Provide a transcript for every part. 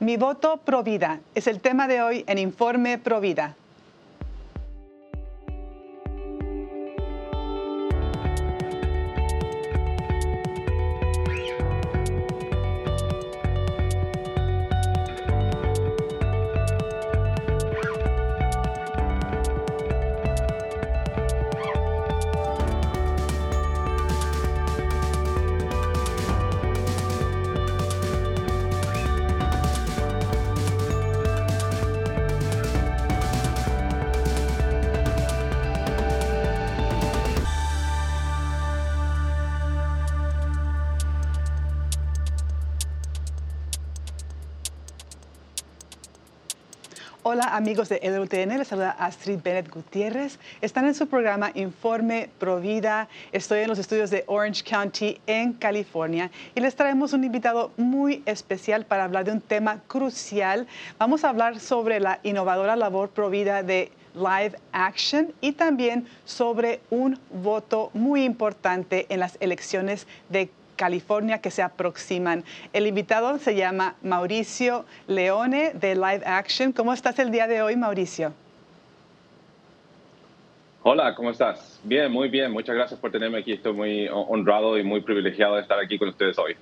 Mi voto Provida es el tema de hoy en Informe Provida. Amigos de LUTN, les saluda Astrid Bennett Gutiérrez. Están en su programa Informe Provida. Estoy en los estudios de Orange County en California y les traemos un invitado muy especial para hablar de un tema crucial. Vamos a hablar sobre la innovadora labor Provida de Live Action y también sobre un voto muy importante en las elecciones de California que se aproximan. El invitado se llama Mauricio Leone de Live Action. ¿Cómo estás el día de hoy, Mauricio? Hola, ¿cómo estás? Bien, muy bien. Muchas gracias por tenerme aquí. Estoy muy honrado y muy privilegiado de estar aquí con ustedes hoy.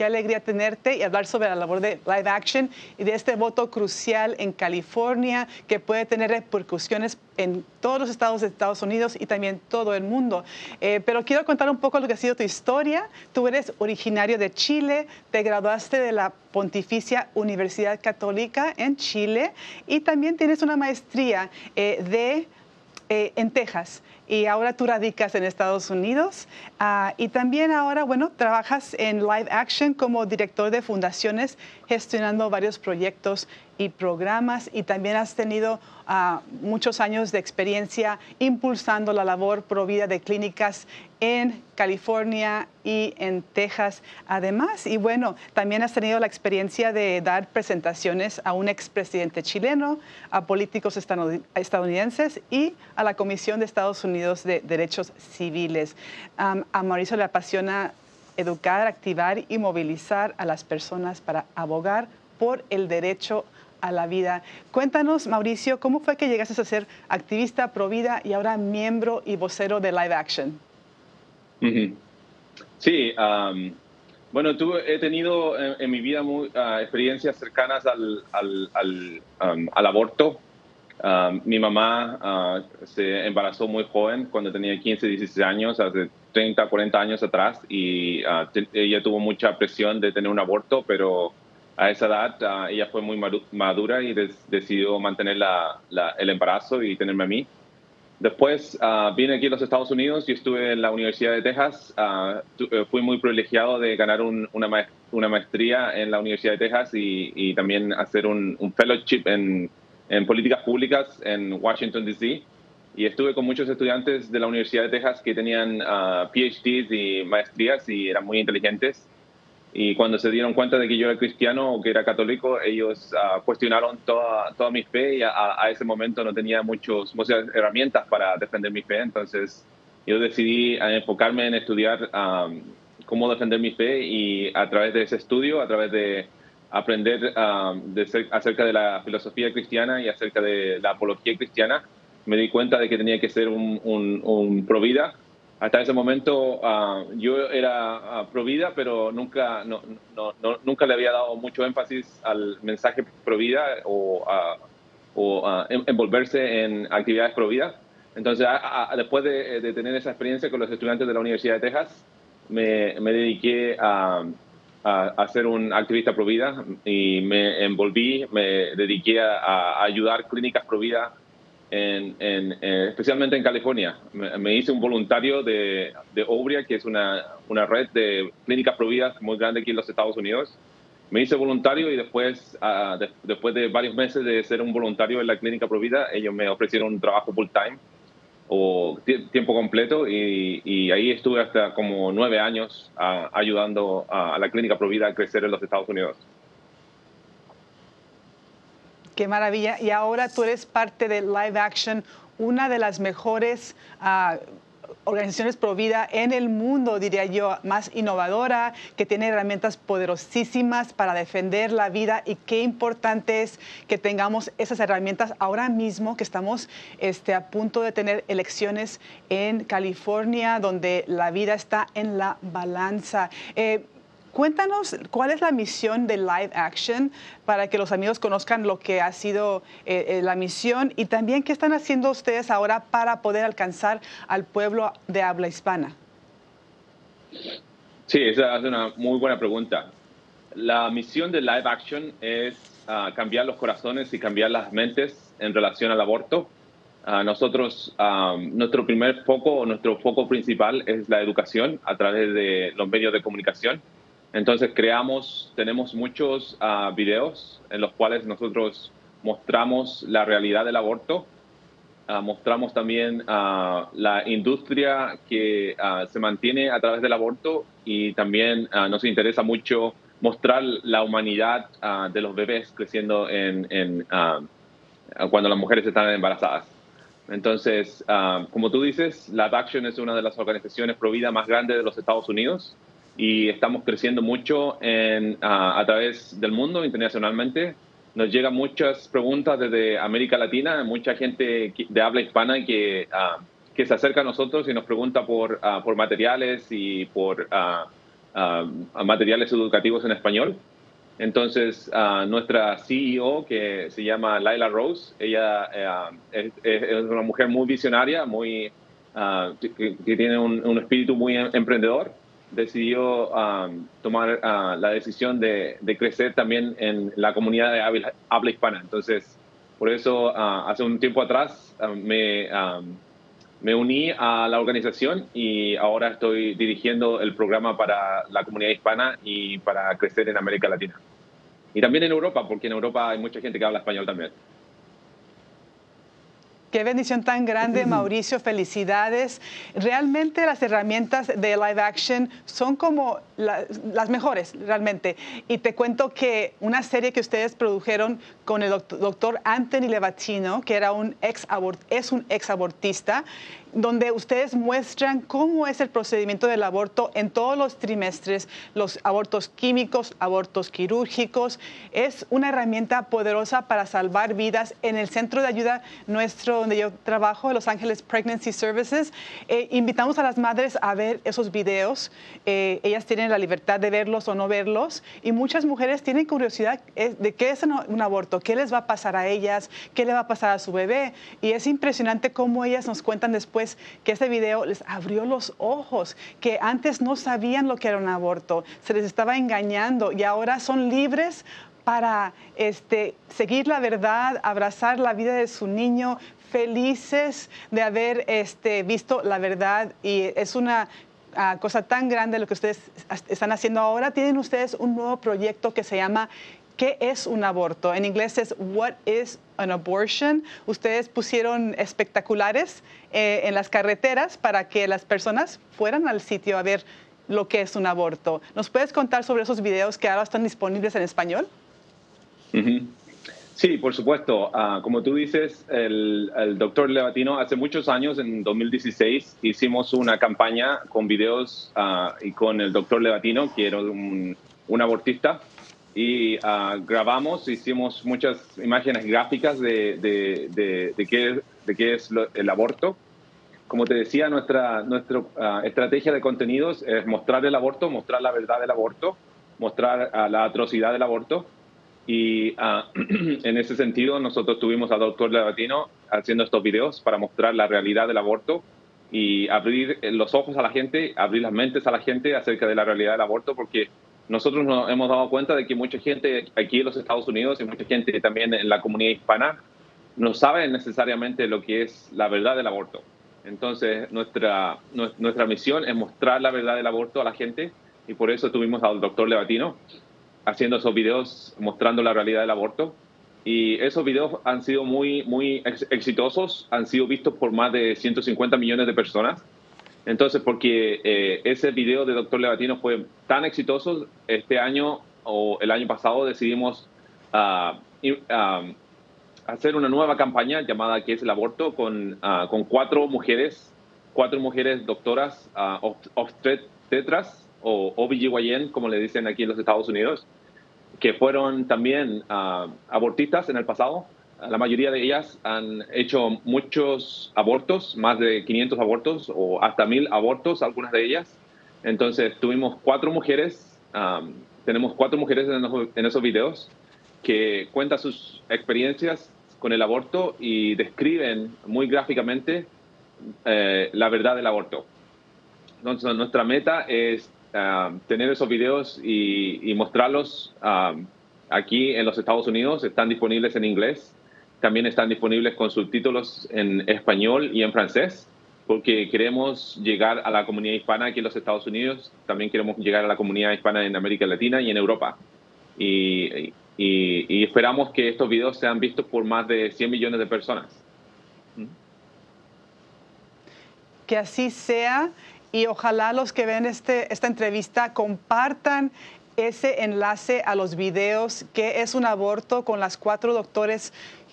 Qué alegría tenerte y hablar sobre la labor de live action y de este voto crucial en California que puede tener repercusiones en todos los estados de Estados Unidos y también todo el mundo. Eh, pero quiero contar un poco lo que ha sido tu historia. Tú eres originario de Chile, te graduaste de la Pontificia Universidad Católica en Chile y también tienes una maestría eh, de, eh, en Texas y ahora tú radicas en Estados Unidos ah, y también ahora, bueno, trabajas en Live Action como director de fundaciones, gestionando varios proyectos y programas y también has tenido ah, muchos años de experiencia impulsando la labor provida de clínicas en California y en Texas además. Y bueno, también has tenido la experiencia de dar presentaciones a un expresidente chileno, a políticos estadounidenses y a la Comisión de Estados Unidos de Derechos Civiles. a Mauricio le apasiona educar, activar y movilizar a las personas para abogar por el derecho a la vida. Cuéntanos, Mauricio, ¿cómo fue que llegaste a ser activista pro vida y ahora miembro y vocero de Live Action? Sí, bueno, he tenido en, mi vida ah, experiencias cercanas al, al, aborto. mi mamá ah, se embarazó muy joven, cuando tenía 15, 16 años, hace 30, 40 años atrás, y ah, ella tuvo mucha presión de tener un aborto, pero a esa edad ella fue muy madura y decidió mantener el embarazo y tenerme a mí. Después uh, vine aquí a los Estados Unidos y estuve en la Universidad de Texas. Uh, fui muy privilegiado de ganar una, una, maestría en la Universidad de Texas y, y también hacer un, un fellowship en, en, políticas públicas en Washington, D.C. Y estuve con muchos estudiantes de la Universidad de Texas que tenían uh, PhDs y maestrías y eran muy inteligentes. Y cuando se dieron cuenta de que yo era cristiano o que era católico, ellos ah, cuestionaron toda, toda mi fe y a, ese momento no tenía muchos, muchas herramientas para defender mi fe. Entonces yo decidí enfocarme en estudiar cómo defender mi fe y a través de ese estudio, a través de aprender de acerca de la filosofía cristiana y acerca de la apología cristiana, me di cuenta de que tenía que ser un, un, un provida hasta ese momento ah, yo era uh, provida, pero nunca, no, no, nunca le había dado mucho énfasis al mensaje provida o, o envolverse en actividades provida. Entonces, después de, tener esa experiencia con los estudiantes de la Universidad de Texas, me, me dediqué a, a, ser un activista provida y me envolví, me dediqué a, ayudar clínicas provida en, eh, especialmente en California. Me, hice un voluntario de, de Obria, que es una, una, red de clínicas prohibidas muy grande aquí en los Estados Unidos. Me hice voluntario y después, ah, después de varios meses de ser un voluntario en la clínica prohibida, ellos me ofrecieron un trabajo full time o tiempo completo y, y, ahí estuve hasta como nueve años ah, ayudando a, a la clínica prohibida a crecer en los Estados Unidos. Qué maravilla. Y ahora tú eres parte de Live Action, una de las mejores ah, organizaciones pro vida en el mundo, diría yo, más innovadora, que tiene herramientas poderosísimas para defender la vida y qué importante es que tengamos esas herramientas ahora mismo que estamos este, a punto de tener elecciones en California, donde la vida está en la balanza. Eh, Cuéntanos cuál es la misión de Live Action para que los amigos conozcan lo que ha sido eh, eh, la misión y también qué están haciendo ustedes ahora para poder alcanzar al pueblo de habla hispana. Sí, esa es una muy buena pregunta. La misión de Live Action es ah, cambiar los corazones y cambiar las mentes en relación al aborto. Uh, nosotros, ah, nuestro primer foco, nuestro foco principal es la educación a través de los medios de comunicación entonces creamos, tenemos muchos uh, videos en los cuales nosotros mostramos la realidad del aborto, uh, mostramos también uh, la industria que se mantiene a través del aborto y también nos interesa mucho mostrar la humanidad de los bebés creciendo en, en cuando las mujeres están embarazadas. Entonces, como tú dices, Lab Action es una de las organizaciones pro vida más grandes de los Estados Unidos y estamos creciendo mucho en, a través del mundo internacionalmente. Nos llegan muchas preguntas desde América Latina, mucha gente de habla hispana que, que se acerca a nosotros y nos pregunta por, por materiales y por materiales educativos en español. Entonces, nuestra CEO, que se llama Laila Rose, ella es, es, una mujer muy visionaria, muy, que, que, tiene un, un espíritu muy emprendedor decidió um, tomar uh, la decisión de, crecer también en la comunidad de habla, hispana. Entonces, por eso, uh, hace un tiempo atrás uh, me, um, me uní a la organización y ahora estoy dirigiendo el programa para la comunidad hispana y para crecer en América Latina. Y también en Europa, porque en Europa hay mucha gente que habla español también. Qué bendición tan grande, Mauricio. Felicidades. Realmente las herramientas de live action son como las mejores, realmente. Y te cuento que una serie que ustedes produjeron con el doctor Anthony Levatino, que era un ex es un ex abortista, donde ustedes muestran cómo es el procedimiento del aborto en todos los trimestres, los abortos químicos, abortos quirúrgicos. Es una herramienta poderosa para salvar vidas. En el centro de ayuda nuestro, donde yo trabajo, Los Ángeles Pregnancy Services, eh, invitamos a las madres a ver esos videos. Eh, ellas tienen la libertad de verlos o no verlos y muchas mujeres tienen curiosidad eh, de qué es un aborto, qué les va a pasar a ellas, qué le va a pasar a su bebé. Y es impresionante cómo ellas nos cuentan después que este video les abrió los ojos, que antes no sabían lo que era un aborto, se les estaba engañando y ahora son libres para este, seguir la verdad, abrazar la vida de su niño, felices de haber este, visto la verdad y es una ah, cosa tan grande lo que ustedes están haciendo ahora. Tienen ustedes un nuevo proyecto que se llama ¿Qué es un aborto? En inglés es What is an abortion? Ustedes pusieron espectaculares eh, en las carreteras para que las personas fueran al sitio a ver lo que es un aborto. ¿Nos puedes contar sobre esos videos que ahora están disponibles en español? Sí, por supuesto. Ah, como tú dices, el, doctor Levatino, hace muchos años, en 2016, hicimos una campaña con videos uh, y con el doctor Levatino, que era un, un abortista, y ah, grabamos, hicimos muchas imágenes gráficas de, de, de, qué, de qué es el aborto. Como te decía, nuestra, nuestra ah, estrategia de contenidos es mostrar el aborto, mostrar la verdad del aborto, mostrar ah, la atrocidad del aborto. Y en ese sentido, nosotros tuvimos al doctor Levatino haciendo estos videos para mostrar la realidad del aborto y abrir los ojos a la gente, abrir las mentes a la gente acerca de la realidad del aborto, porque nosotros nos hemos dado cuenta de que mucha gente aquí en los Estados Unidos y mucha gente también en la comunidad hispana no sabe necesariamente lo que es la verdad del aborto. Entonces, nuestra, nuestra misión es mostrar la verdad del aborto a la gente y por eso tuvimos al doctor Levatino haciendo esos videos mostrando la realidad del aborto. Y esos videos han sido muy, muy exitosos, han sido vistos por más de 150 millones de personas entonces, porque eh, ese video de Doctor Levatino fue tan exitoso, este año o el año pasado decidimos ah, hacer una nueva campaña llamada ¿Qué es el aborto? con, ah, con cuatro mujeres cuatro mujeres doctoras uh, obstetras o OBGYN, como le dicen aquí en los Estados Unidos, que fueron también abortistas en el pasado. La mayoría de ellas han hecho muchos abortos, más de 500 abortos o hasta mil abortos, algunas de ellas. Entonces tuvimos cuatro mujeres, tenemos cuatro mujeres en, esos videos que cuentan sus experiencias con el aborto y describen muy gráficamente eh, la verdad del aborto. Entonces, nuestra meta es uh, tener esos videos y, y mostrarlos uh, aquí en los Estados Unidos. Están disponibles en inglés. También están disponibles con subtítulos en español y en francés, porque queremos llegar a la comunidad hispana aquí en los Estados Unidos. También queremos llegar a la comunidad hispana en América Latina y en Europa. Y, y, y esperamos que estos videos sean vistos por más de 100 millones de personas. Que así sea y ojalá los que ven este, esta entrevista compartan ese enlace a los videos que es un aborto con las cuatro doctores,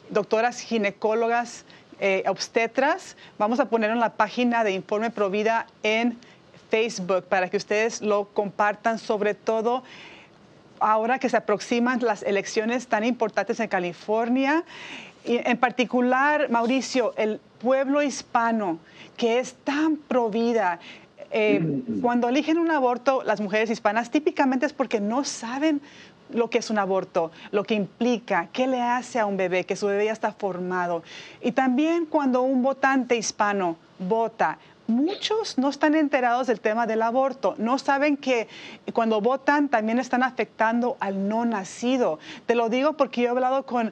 doctoras ginecólogas eh, obstetras. Vamos a poner en la página de Informe Provida en Facebook para que ustedes lo compartan, sobre todo ahora que se aproximan las elecciones tan importantes en California. Y en particular, Mauricio, el pueblo hispano que es tan provida, eh, cuando eligen un aborto, las mujeres hispanas típicamente es porque no saben lo que es un aborto, lo que implica, qué le hace a un bebé, que su bebé ya está formado. Y también cuando un votante hispano vota, muchos no están enterados del tema del aborto, no saben que cuando votan también están afectando al no nacido. Te lo digo porque yo he hablado con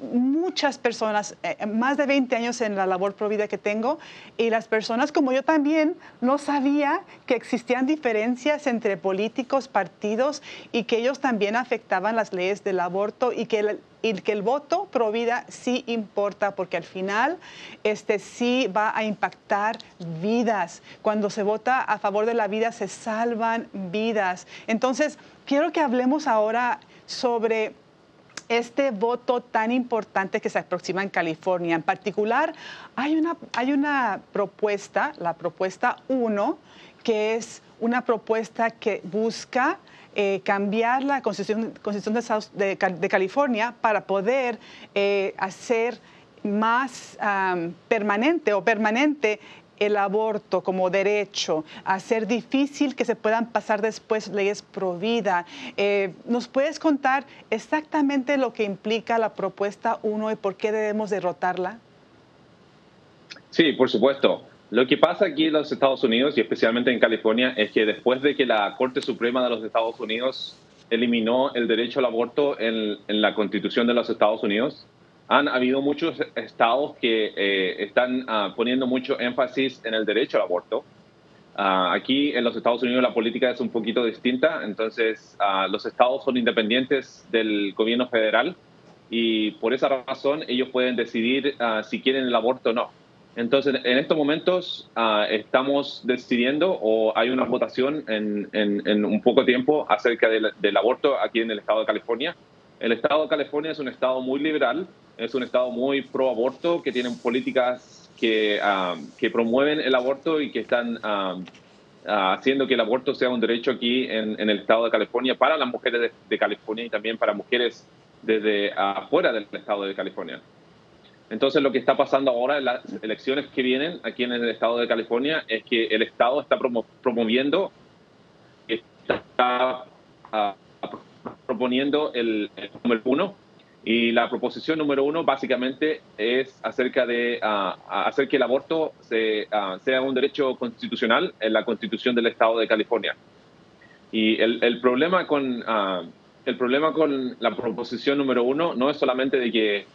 muchas personas, eh, más de 20 años en la labor provida que tengo, y las personas como yo también no sabía que existían diferencias entre políticos, partidos, y que ellos también afectaban las leyes del aborto y que el, que el voto provida sí importa, porque al final este sí va a impactar vidas. Cuando se vota a favor de la vida se salvan vidas. Entonces, quiero que hablemos ahora sobre este voto tan importante que se aproxima en California. En particular, hay una, hay una propuesta, la propuesta 1, que es una propuesta que busca eh, cambiar la Constitución, de, California para poder eh, hacer más permanente o permanente el aborto como derecho, hacer difícil que se puedan pasar después leyes pro vida. Eh, ¿Nos puedes contar exactamente lo que implica la propuesta 1 y por qué debemos derrotarla? Sí, por supuesto. Lo que pasa aquí en los Estados Unidos y especialmente en California es que después de que la Corte Suprema de los Estados Unidos eliminó el derecho al aborto en, en la Constitución de los Estados Unidos, han habido muchos estados que eh, están ah, poniendo mucho énfasis en el derecho al aborto. Ah, aquí en los Estados Unidos la política es un poquito distinta, entonces ah, los estados son independientes del gobierno federal y por esa razón ellos pueden decidir si quieren el aborto o no. Entonces, en estos momentos estamos decidiendo o hay una votación en, en, un poco tiempo acerca del, del aborto aquí en el estado de California. El estado de California es un estado muy liberal, es un estado muy pro aborto, que tienen políticas que, ah, que promueven el aborto y que están ah, ah, haciendo que el aborto sea un derecho aquí en, el estado de California para las mujeres de, California y también para mujeres desde afuera del estado de California. Entonces lo que está pasando ahora en las elecciones que vienen aquí en el estado de California es que el estado está promoviendo, está proponiendo el, número uno y la proposición número uno básicamente es acerca de uh, hacer que el aborto uh, sea un derecho constitucional en la constitución del estado de California. Y el, problema, con, uh, el problema con la proposición número uno no es solamente de que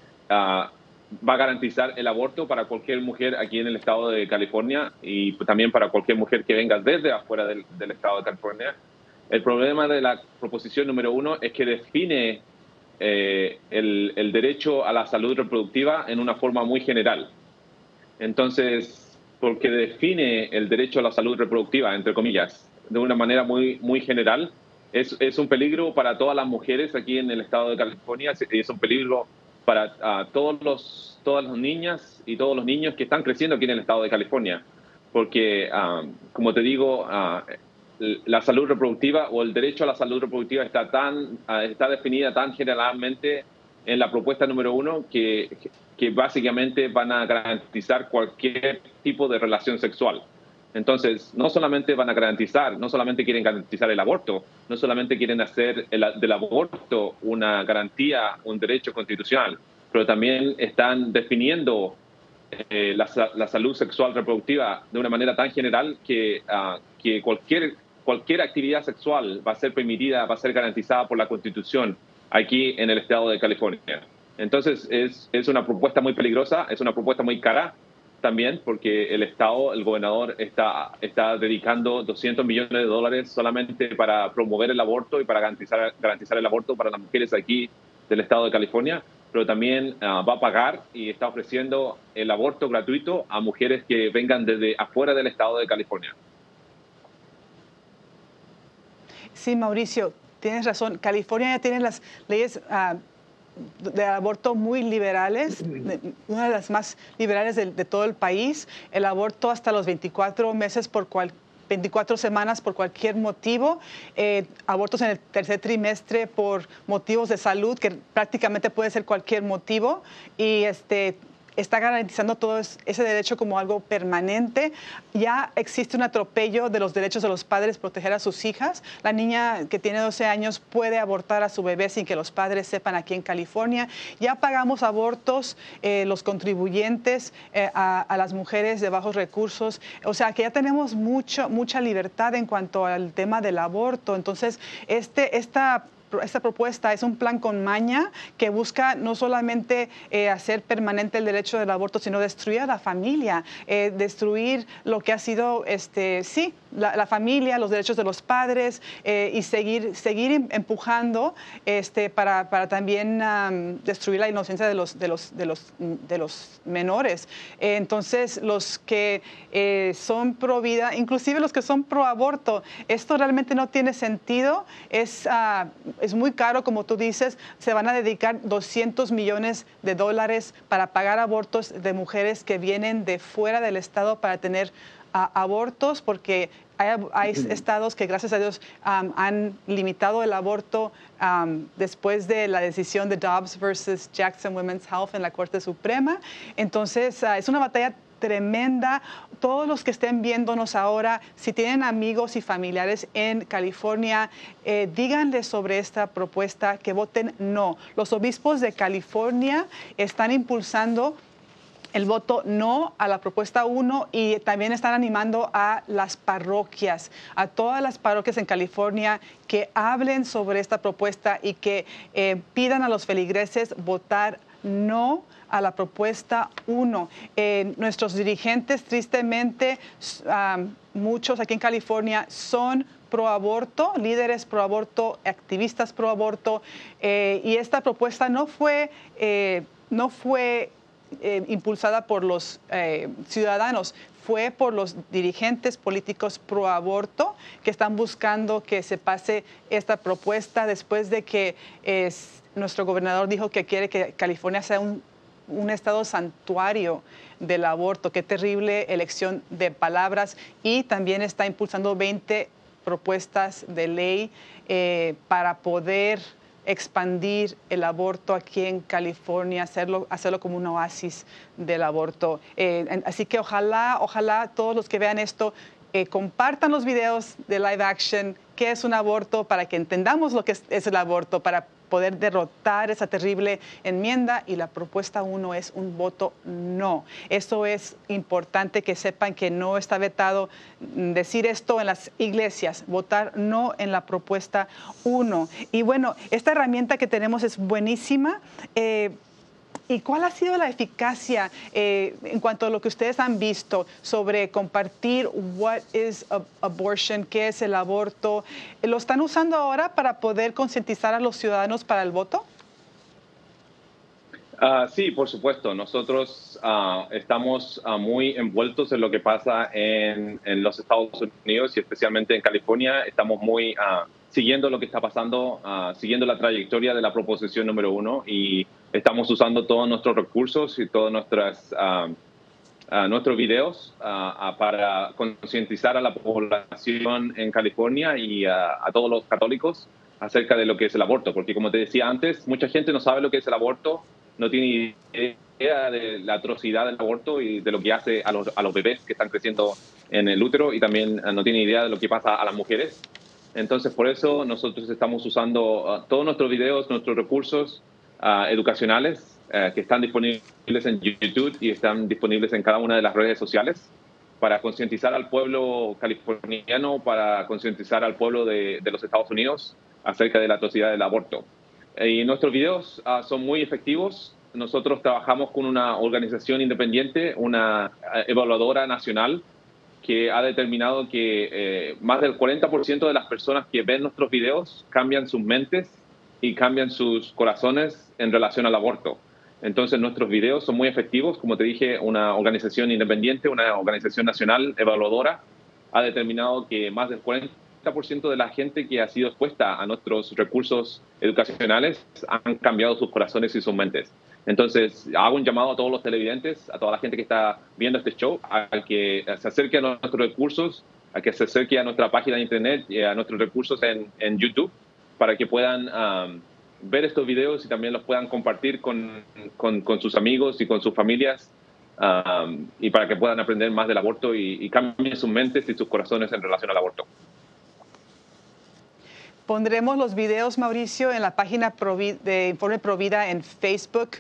va a garantizar el aborto para cualquier mujer aquí en el estado de California y también para cualquier mujer que venga desde afuera del estado de California. El problema de la proposición número uno es que define eh, el, derecho a la salud reproductiva en una forma muy general. Entonces, porque define el derecho a la salud reproductiva, entre comillas, de una manera muy, muy general, es, es un peligro para todas las mujeres aquí en el estado de California y es un peligro para todos los, todas las niñas y todos los niños que están creciendo aquí en el estado de California. porque, como te digo, la salud reproductiva o el derecho a la salud reproductiva está, tan, está definida tan generalmente en la propuesta número uno que, que básicamente van a garantizar cualquier tipo de relación sexual. Entonces, no solamente van a garantizar, no solamente quieren garantizar el aborto, no solamente quieren hacer del aborto una garantía, un derecho constitucional, pero también están definiendo eh, la, salud sexual reproductiva de una manera tan general que, ah, que cualquier, cualquier actividad sexual va a ser permitida, va a ser garantizada por la Constitución aquí en el estado de California. Entonces, es, es una propuesta muy peligrosa, es una propuesta muy cara, también porque el Estado, el gobernador, está, está dedicando 200 millones de dólares solamente para promover el aborto y para garantizar, garantizar el aborto para las mujeres aquí del Estado de California, pero también ah, va a pagar y está ofreciendo el aborto gratuito a mujeres que vengan desde afuera del Estado de California. Sí, Mauricio, tienes razón. California ya tiene las leyes uh, de aborto muy liberales, una de las más liberales de, todo el país, el aborto hasta los 24 meses por 24 semanas por cualquier motivo, eh, abortos en el tercer trimestre por motivos de salud, que prácticamente puede ser cualquier motivo, y este, está garantizando todo ese derecho como algo permanente. Ya existe un atropello de los derechos de los padres proteger a sus hijas. La niña que tiene 12 años puede abortar a su bebé sin que los padres sepan aquí en California. Ya pagamos abortos eh, los contribuyentes eh, a, las mujeres de bajos recursos. O sea que ya tenemos mucho, mucha libertad en cuanto al tema del aborto. Entonces, este, esta esta propuesta es un plan con maña que busca no solamente eh, hacer permanente el derecho del aborto, sino destruir a la familia, eh, destruir lo que ha sido, este, sí, la, familia, los derechos de los padres eh, y seguir, seguir em, empujando este, para, para también destruir la inocencia de los, de los, de los, de los menores. entonces, los que son pro vida, inclusive los que son pro aborto, esto realmente no tiene sentido, es, uh, es muy caro, como tú dices, se van a dedicar 200 millones de dólares para pagar abortos de mujeres que vienen de fuera del estado para tener abortos, porque hay, estados que, gracias a Dios, han limitado el aborto después de la decisión de Dobbs versus Jackson Women's Health en la Corte Suprema. Entonces, ah, es una batalla tremenda. Todos los que estén viéndonos ahora, si tienen amigos y familiares en California, eh, díganle sobre esta propuesta que voten no. Los obispos de California están impulsando el voto no a la propuesta 1 y también están animando a las parroquias, a todas las parroquias en California que hablen sobre esta propuesta y que eh, pidan a los feligreses votar no a la propuesta 1. nuestros dirigentes, tristemente, muchos aquí en California son pro aborto, líderes pro aborto, activistas pro aborto, eh, y esta propuesta no fue, eh, no fue eh, impulsada por los ciudadanos, fue por los dirigentes políticos pro aborto que están buscando que se pase esta propuesta después de que nuestro gobernador dijo que quiere que California sea un un estado santuario del aborto. Qué terrible elección de palabras. Y también está impulsando 20 propuestas de ley eh, para poder expandir el aborto aquí en California, hacerlo, hacerlo como un oasis del aborto. Eh, así que ojalá, ojalá todos los que vean esto eh, compartan los videos de live action, qué es un aborto, para que entendamos lo que es el aborto, para poder derrotar esa terrible enmienda y la propuesta uno es un voto no. Eso es importante que sepan que no está vetado decir esto en las iglesias, votar no en la propuesta uno. Y bueno, esta herramienta que tenemos es buenísima. Eh, ¿Y cuál ha sido la eficacia eh, en cuanto a lo que ustedes han visto sobre compartir what is abortion, qué es el aborto? ¿Lo están usando ahora para poder concientizar a los ciudadanos para el voto? Ah, sí, por supuesto. Nosotros ah, estamos ah, muy envueltos en lo que pasa en, en, los Estados Unidos y especialmente en California. Estamos muy siguiendo lo que está pasando, siguiendo la trayectoria de la proposición número uno y estamos usando todos nuestros recursos y todas nuestras nuestros videos para concientizar a la población en California y a, todos los católicos acerca de lo que es el aborto, porque como te decía antes, mucha gente no sabe lo que es el aborto, no tiene idea de la atrocidad del aborto y de lo que hace a los, a los bebés que están creciendo en el útero y también no tiene idea de lo que pasa a las mujeres. Entonces, por eso nosotros estamos usando todos nuestros videos, nuestros recursos educacionales eh, que están disponibles en YouTube y están disponibles en cada una de las redes sociales para concientizar al pueblo californiano, para concientizar al pueblo de, los Estados Unidos acerca de la atrocidad del aborto. Y nuestros videos ah, son muy efectivos. Nosotros trabajamos con una organización independiente, una eh, evaluadora nacional, que ha determinado que eh, más del 40% de las personas que ven nuestros videos cambian sus mentes y cambian sus corazones en relación al aborto. Entonces nuestros videos son muy efectivos. Como te dije, una organización independiente, una organización nacional evaluadora, ha determinado que más del 40% de la gente que ha sido expuesta a nuestros recursos educacionales han cambiado sus corazones y sus mentes. Entonces, hago un llamado a todos los televidentes, a toda la gente que está viendo este show, a que se acerque a nuestros recursos, a que se acerque a nuestra página de internet a nuestros recursos en, en YouTube para que puedan um, ver estos videos y también los puedan compartir con, con, sus amigos y con sus familias um, y para que puedan aprender más del aborto y, cambien sus mentes y sus corazones en relación al aborto. Pondremos los videos, Mauricio, en la página de Informe Provida en Facebook.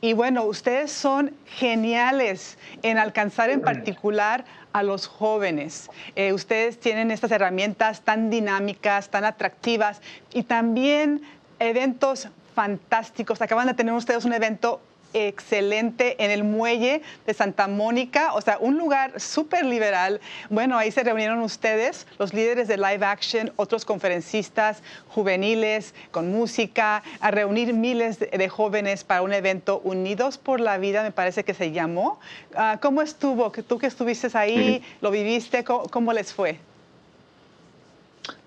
Y bueno, ustedes son geniales en alcanzar en particular a los jóvenes. Eh, ustedes tienen estas herramientas tan dinámicas, tan atractivas y también eventos fantásticos. Acaban de tener ustedes un evento excelente en el muelle de Santa Mónica, o sea, un lugar súper liberal. Bueno, ahí se reunieron ustedes, los líderes de Live Action, otros conferencistas juveniles con música, a reunir miles de, jóvenes para un evento Unidos por la Vida, me parece que se llamó. Ah, ¿Cómo estuvo? Tú que estuviste ahí, lo viviste, ¿cómo, les fue?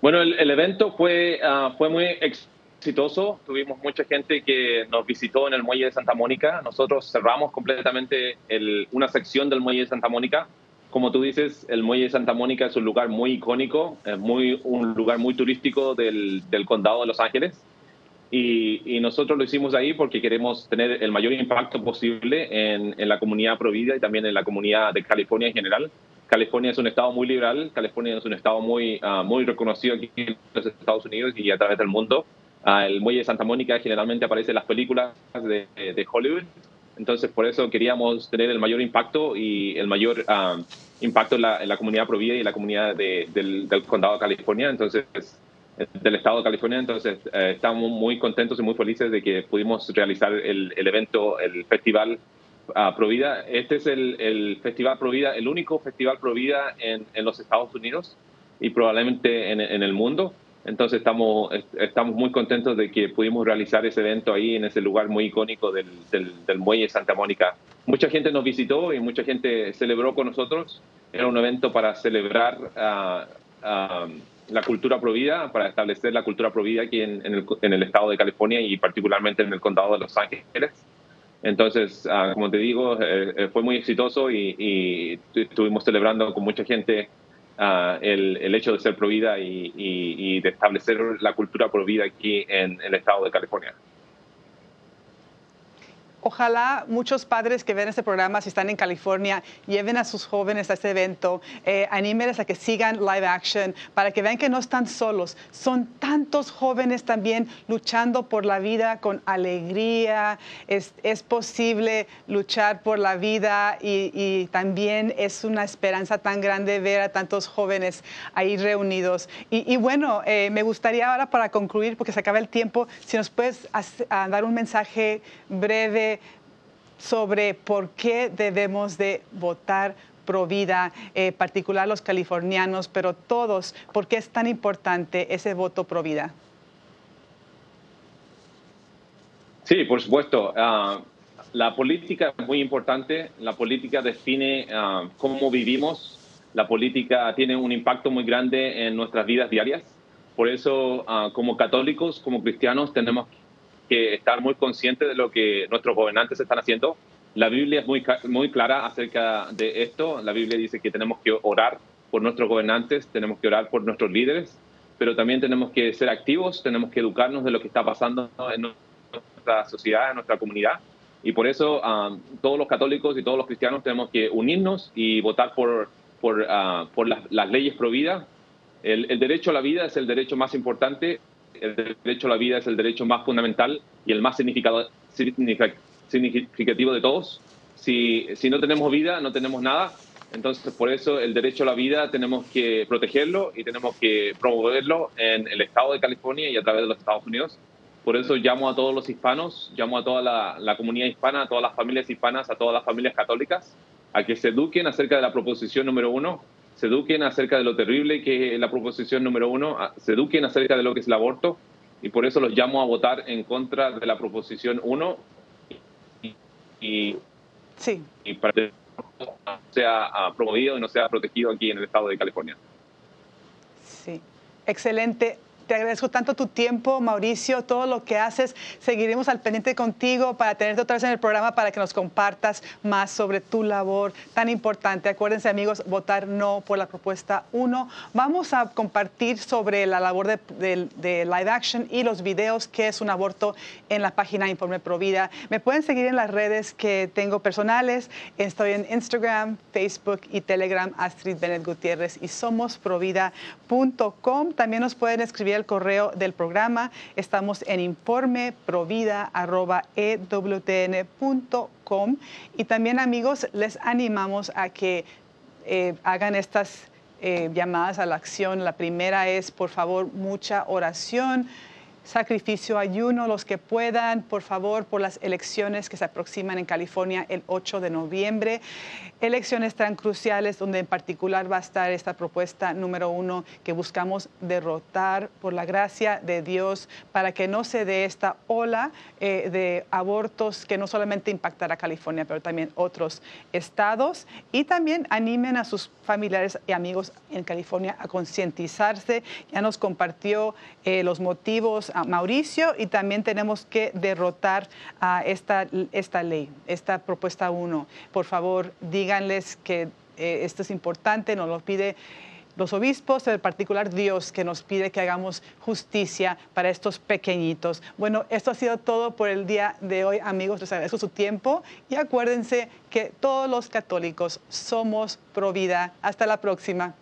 Bueno, el, evento fue, uh, fue muy exitoso. Tuvimos mucha gente que nos visitó en el muelle de Santa Mónica. Nosotros cerramos completamente una sección del muelle de Santa Mónica. Como tú dices, el muelle de Santa Mónica es un lugar muy icónico, es muy, un lugar muy turístico del, condado de Los Ángeles. Y, nosotros lo hicimos ahí porque queremos tener el mayor impacto posible en, la comunidad provida y también en la comunidad de California en general. California es un estado muy liberal, California es un estado muy, ah, muy reconocido aquí en los Estados Unidos y a través del mundo el muelle de Santa Mónica generalmente aparece en las películas de, Hollywood. Entonces, por eso queríamos tener el mayor impacto y el mayor um, impacto en la, comunidad provida y en la comunidad del, condado de California, entonces, del estado de California. Entonces, eh, estamos muy contentos y muy felices de que pudimos realizar el, evento, el festival uh, Provida. Este es el, festival Provida, el único festival Provida en, en los Estados Unidos y probablemente en, en el mundo. Entonces estamos, estamos muy contentos de que pudimos realizar ese evento ahí en ese lugar muy icónico del, del, muelle Santa Mónica. Mucha gente nos visitó y mucha gente celebró con nosotros. Era un evento para celebrar ah, ah, la cultura provida, para establecer la cultura provida aquí en, el, en, el, estado de California y particularmente en el condado de Los Ángeles. Entonces, ah, como te digo, eh, eh, fue muy exitoso y, y estuvimos celebrando con mucha gente Ah, el, el, hecho de ser provida y, y, y, de establecer la cultura provida aquí en el estado de California. Ojalá muchos padres que ven este programa, si están en California, lleven a sus jóvenes a este evento, eh, a que sigan live action para que vean que no están solos. Son tantos jóvenes también luchando por la vida con alegría. Es, posible luchar por la vida y, también es una esperanza tan grande ver a tantos jóvenes ahí reunidos. Y, bueno, eh, me gustaría ahora para concluir, porque se acaba el tiempo, si nos puedes dar un mensaje breve sobre por qué debemos de votar pro vida, en eh, particular los californianos, pero todos, por qué es tan importante ese voto pro vida. Sí, por supuesto. Ah, la política es muy importante. La política define ah, cómo vivimos. La política tiene un impacto muy grande en nuestras vidas diarias. Por eso, ah, como católicos, como cristianos, tenemos que estar muy conscientes de lo que nuestros gobernantes están haciendo la Biblia es muy, muy clara acerca de esto. La Biblia dice que tenemos que orar por nuestros gobernantes, tenemos que orar por nuestros líderes, pero también tenemos que ser activos, tenemos que educarnos de lo que está pasando en nuestra sociedad, en nuestra comunidad. Y por eso um, todos los católicos y todos los cristianos tenemos que unirnos y votar por, por, uh, por las, leyes pro vida. El, el, derecho a la vida es el derecho más importante, el derecho a la vida es el derecho más fundamental y el más significativo de todos. Si, si no tenemos vida, no tenemos nada. Entonces, por eso el derecho a la vida tenemos que protegerlo y tenemos que promoverlo en el estado de California y a través de los Estados Unidos. Por eso llamo a todos los hispanos, llamo a toda la, comunidad hispana, a todas las familias hispanas, a todas las familias católicas, a que se eduquen acerca de la proposición número uno, se eduquen acerca de lo terrible que es la proposición número uno, se eduquen acerca de lo que es el aborto, y por eso los llamo a votar en contra de la proposición uno y, sí. y para que sea ah, promovido y no sea protegido aquí en el estado de California. Sí, excelente. Te agradezco tanto tu tiempo, Mauricio, todo lo que haces. Seguiremos al pendiente contigo para tenerte otra vez en el programa para que nos compartas más sobre tu labor tan importante. Acuérdense, amigos, votar no por la propuesta 1. Vamos a compartir sobre la labor de, Live Action y los videos que es un aborto en la página Informe Provida. Me pueden seguir en las redes que tengo personales. Estoy en Instagram, Facebook y Telegram, Astrid Bennett Gutiérrez y somos.provida.com. También nos pueden escribir correo del programa. Estamos en informeprovida.ewtn.com. Y también, amigos, les animamos a que eh, hagan estas eh, llamadas a la acción. La primera es, por favor, mucha oración sacrificio, ayuno, los que puedan, por favor, por las elecciones que se aproximan en California el 8 de noviembre. Elecciones tan cruciales donde en particular va a estar esta propuesta número uno que buscamos derrotar por la gracia de Dios para que no se dé esta ola eh, de abortos que no solamente impactará California, pero también otros estados. Y también animen a sus familiares y amigos en California a concientizarse. Ya nos compartió eh, los motivos Mauricio y también tenemos que derrotar a esta, esta ley, esta propuesta 1. Por favor, díganles que eh, esto es importante, nos lo pide los obispos, en particular Dios, que nos pide que hagamos justicia para estos pequeñitos. Bueno, esto ha sido todo por el día de hoy, amigos. Les agradezco su tiempo y acuérdense que todos los católicos somos pro vida. Hasta la próxima.